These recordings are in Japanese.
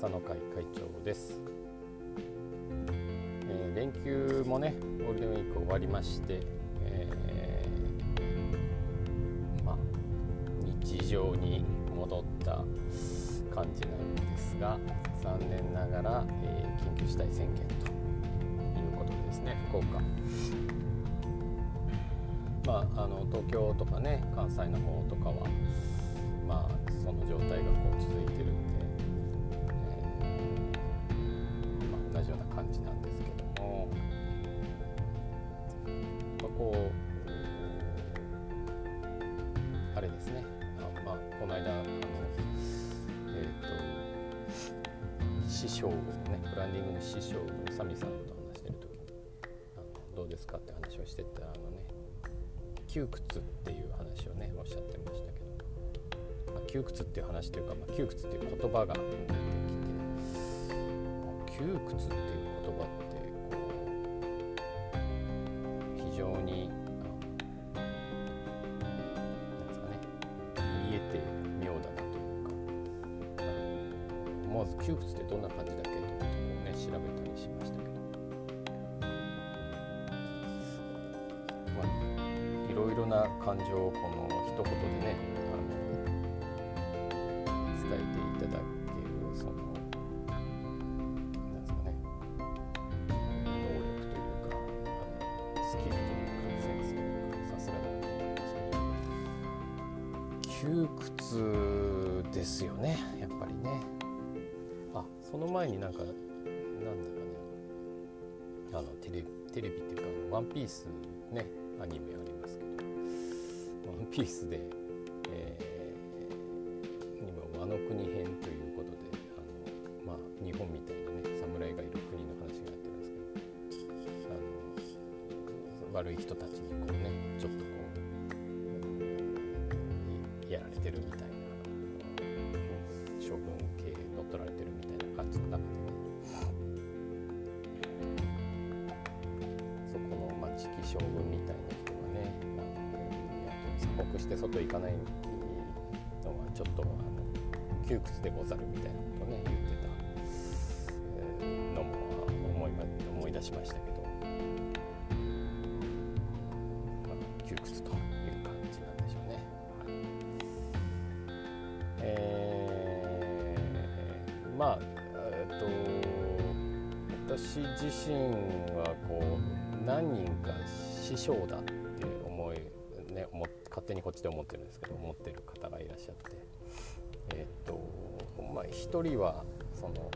佐野会会長です、えー、連休もねゴールデンウィーク終わりまして、えー、まあ、日常に戻った感じなんですが残念ながら、えー、緊急事態宣言ということでですね。福岡。まあ、あの東京とかね関西の方とかは、まあ、その状態がこう続いてる同じような感じなんですけども、まあ、こうあれですね。あ、まあ、この間あの、えーと、師匠ねブランディングの師匠のサミさんと話してる時にあのどうですかって話をしてたらあのね窮屈っていう話をねおっしゃってましたけど、まあ、窮屈っていう話というか、まあ、窮屈っていう言葉が窮屈っていう言葉ってこう非常になんですかね言えて妙だなというか思わず窮屈ってどんな感じだっけと思ってこうね調べたりしましたけどいろいろな感情をこの一言でね窮屈ですよねやっぱりね。あその前になんかなんだかねあのテレテレビっていうか「ワンピースねアニメありますけど。ワンピースで、えー、にも和の国編ということであの、まあ、日本みたいなね侍がいる国の話がやってるんですけどあの悪い人たちにこうね将軍みたいな人がね鎖国して外行かないのはちょっとあの窮屈でござるみたいなことね言ってた、のも思い思い出しましたけど、まあ、窮屈という感じなんでしょうね。はい。えー、まあえっと私自身はこう何人か師匠だって思いね思勝手にこっちで思ってるんですけど思ってる方がいらっしゃって。えっ、とまあ一人はその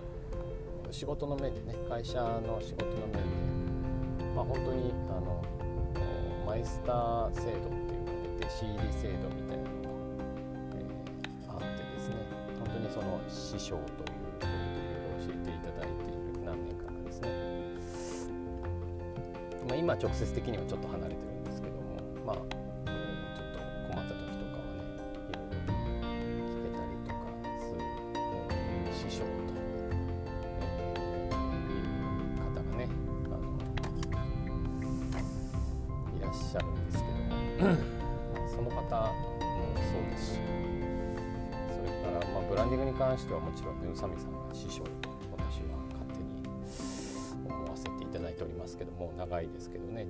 仕事の面でね会社の仕事の面でまあ本当にあのマイスター制度っていうかね弟子入り制度みたいなのが、えー、あってですね本当にその師匠ということでいろいろ教えていただいてまあ、今直接的にはちょっと離れてるんですけどもまあ、え、ちょっと困った時とかはねいろいろ聞けたりとかする、師匠と、いう方がねあのいらっしゃるんですけども その方もそうですしそれから、まあ、ブランディングに関してはもちろん宇佐美さんが師匠と。いておりますけども長いですけどね。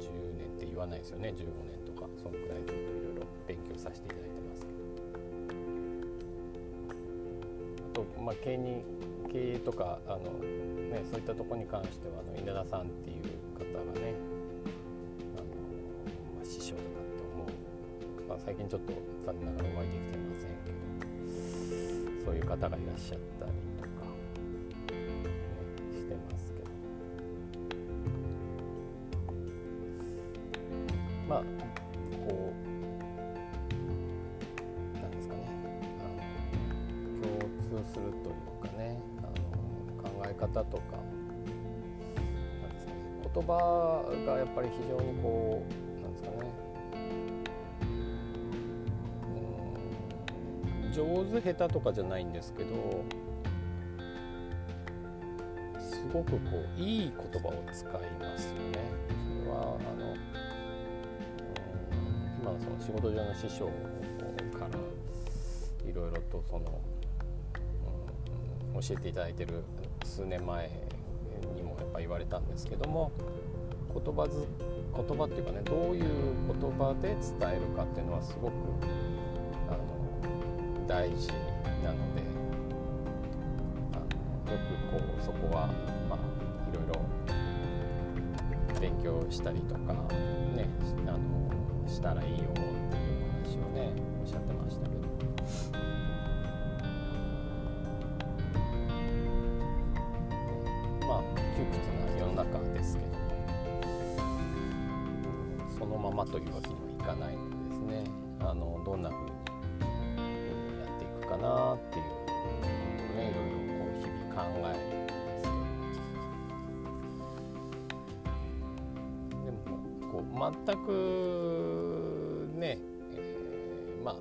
10年って言わないですよね。15年とかそのくらいずっといろいろ勉強させていただいてますけど。あと、まあ、経営経営とかあの、ね、そういったところに関してはあの稲田さんっていう方がねあの、まあ、師匠とかって思う、まあ最近ちょっと残念ながらお会いできてませんけどそういう方がいらっしゃったりまあこうなんですかねあの共通するというかねあの考え方とかなんですか、ね、言葉がやっぱり非常にこうなんですかね上手下手とかじゃないんですけどすごくこういい言葉を使いますよね。それはあその仕事上の師匠からいろいろとその、教えていただいてる数年前にもやっぱ言われたんですけども言葉ず言葉っていうかねどういう言葉で伝えるかっていうのはすごくあの大事なのであのよくこうそこはまあいろいろ勉強したりとかねあのしたらいいよっていう話をねおっしゃってましたけど。まあ窮屈な世の中ですけどそのままというわけにはいかないのでですねあのどんな風にやっていくかなっていうことをねいろいろこう日々考え全くね、えーまあ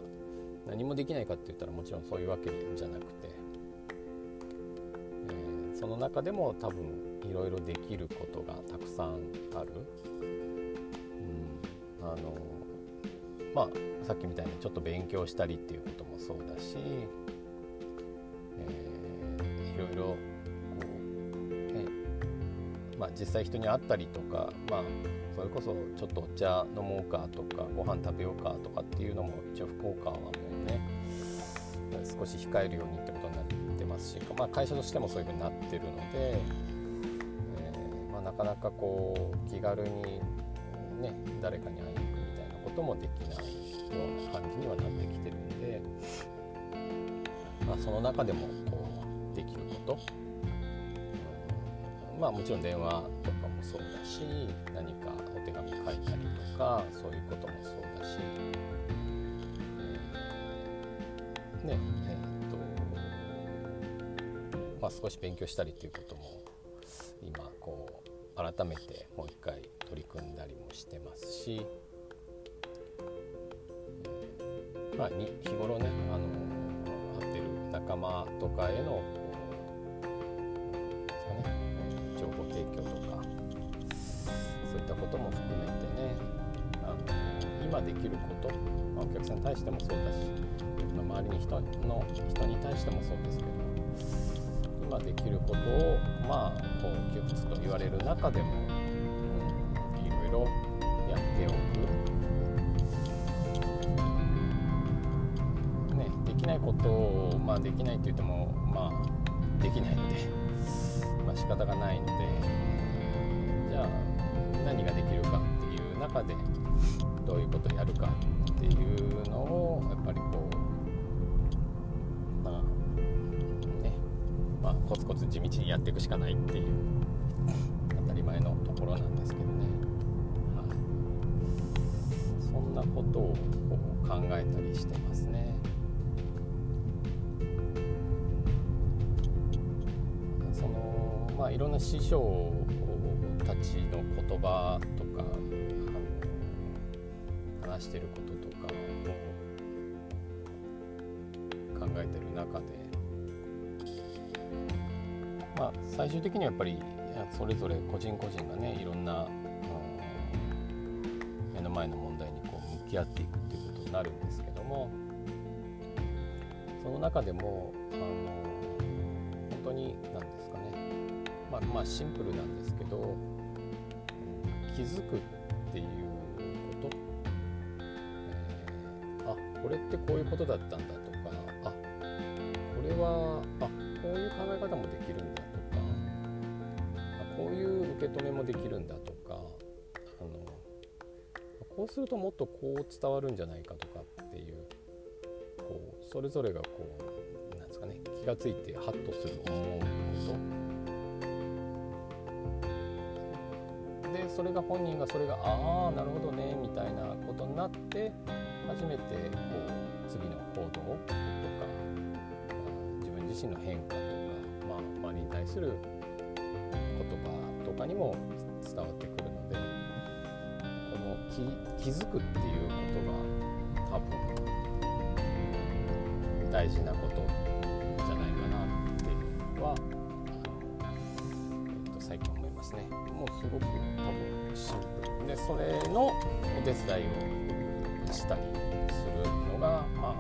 何もできないかって言ったらもちろんそういうわけじゃなくて、えーその中でも多分いろいろできることがたくさんある。うん、あのまあさっきみたいにちょっと勉強したりっていうこともそうだし、えーいろいろ、あ、実際人に会ったりとか、まあ、それこそちょっとお茶飲もうかとかご飯食べようかとかっていうのも一応福岡はもうね少し控えるようにってことになってますし、まあ、会社としてもそういうふうになってるので、えーまあ、なかなかこう気軽に、ね、誰かに会いに行くみたいなこともできないような感じにはなってきてるんで、まあ、その中でもこうできること、まあもちろん電話とかもそうだし何かお手紙書いたりとかそういうこともそうだし、えーねえーとまあ、少し勉強したりっていうことも今こう改めてもう一回取り組んだりもしてますし、えーまあ、に日頃ね、あの会ってる仲間とかへのったことも含めてね。あの今できること、まあ、お客さんに対してもそうだし自分の周りに人の人に対してもそうですけど今できることをまあこう窮屈と言われる中でも、うん、いろいろやっておく、ね、できないことを、まあ、できないって言ってもまあできないので、まあ仕方がないのでじゃあ何ができるかっていう中でどういうことをやるかっていうのをやっぱりこうまあねまあコツコツ地道にやっていくしかないっていう当たり前のところなんですけどね、はい、そんなことをこう考えたりしてますね。まあいろんな師匠ちの言葉とかあの話してることとかを考えてる中で。まあ最終的にはやっぱりそれぞれ個人個人がねいろんな、うん目の前の問題にこう向き合っていくっていうことになるんですけどもその中でもあの本当に何ですかね。まあ、まあシンプルなんですけど気づくっていうこと、えーあこれってこういうことだったんだとかあこれはあこういう考え方もできるんだとかあこういう受け止めもできるんだとかあのこうするともっとこう伝わるんじゃないかとかっていうこうそれぞれがこうなんですかね気がついてハッとする思うこと。でそれが本人がそれがああなるほどねみたいなことになって初めてこう次の行動とか自分自身の変化とか、まあ、周りに対する言葉とかにも伝わってくるのでこの気気づくっていうことが多分大事なことですね。もうすごく多分シンプルでそれのお手伝いをしたりするのがまあ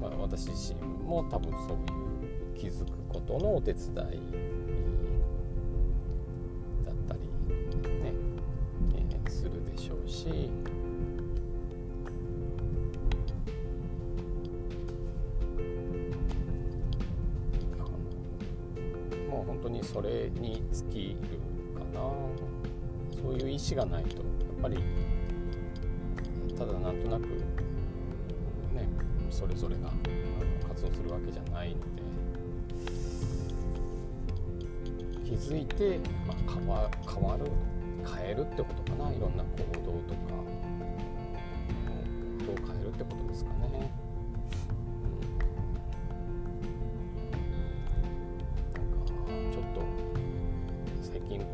まあ、私自身も多分そういう気づくことのお手伝い本当にそれに尽きるかな。そういう意思がないとやっぱりただなんとなくねそれぞれが活動するわけじゃないので気づいて、まあ、変わ変わる変えるってことかな。いろんな行動とか。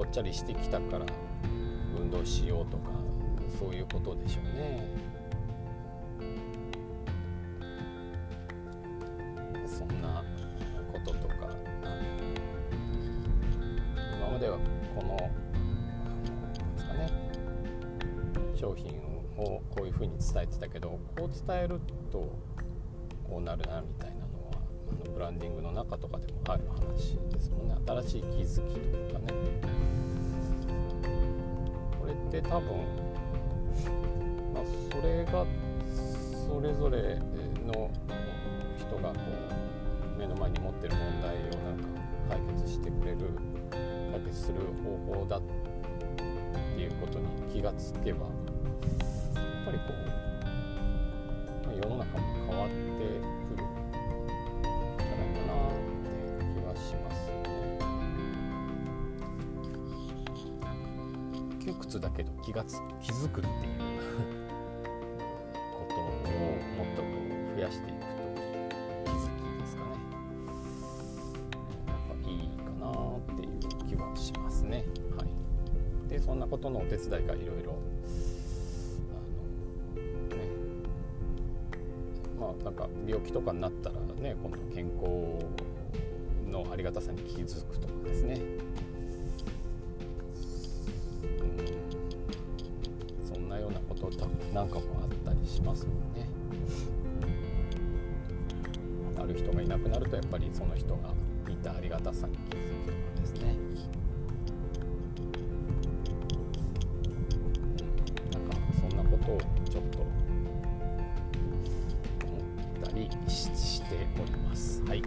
ぽっちゃりしてきたから運動しようとかそういうことでしょうね。そんなこととか今まではこのですかね商品をこういうふうに伝えてたけどこう伝えるとこうなるなみたいなブランディングの中とかでもある話ですもんね。新しい気づきというかね。これって多分まあ、それがそれぞれの人がこう目の前に持ってる問題をなんか解決してくれる解決する方法だっていうことに気がつけばやっぱりこう、世の中も変わってくるね。窮屈だけど気がつ気づくっていうことをもっとこう増やしていくと気づきですかねやっぱいいかなっていう気はしますね。はい。でそんなことのお手伝いがいろいろあのね。まあなんか病気とかになったらね今度健康のありがたさに気づくとかですね。なんかもあったりしますもんね。ある人がいなくなるとやっぱりその人がいたありがたさに気づくとかですね。なんかそんなことをちょっと思ったりしております。はい。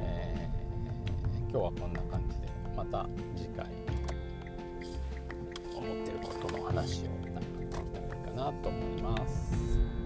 えー、今日はこんな感じでまた次回思ってることの話をなと思います。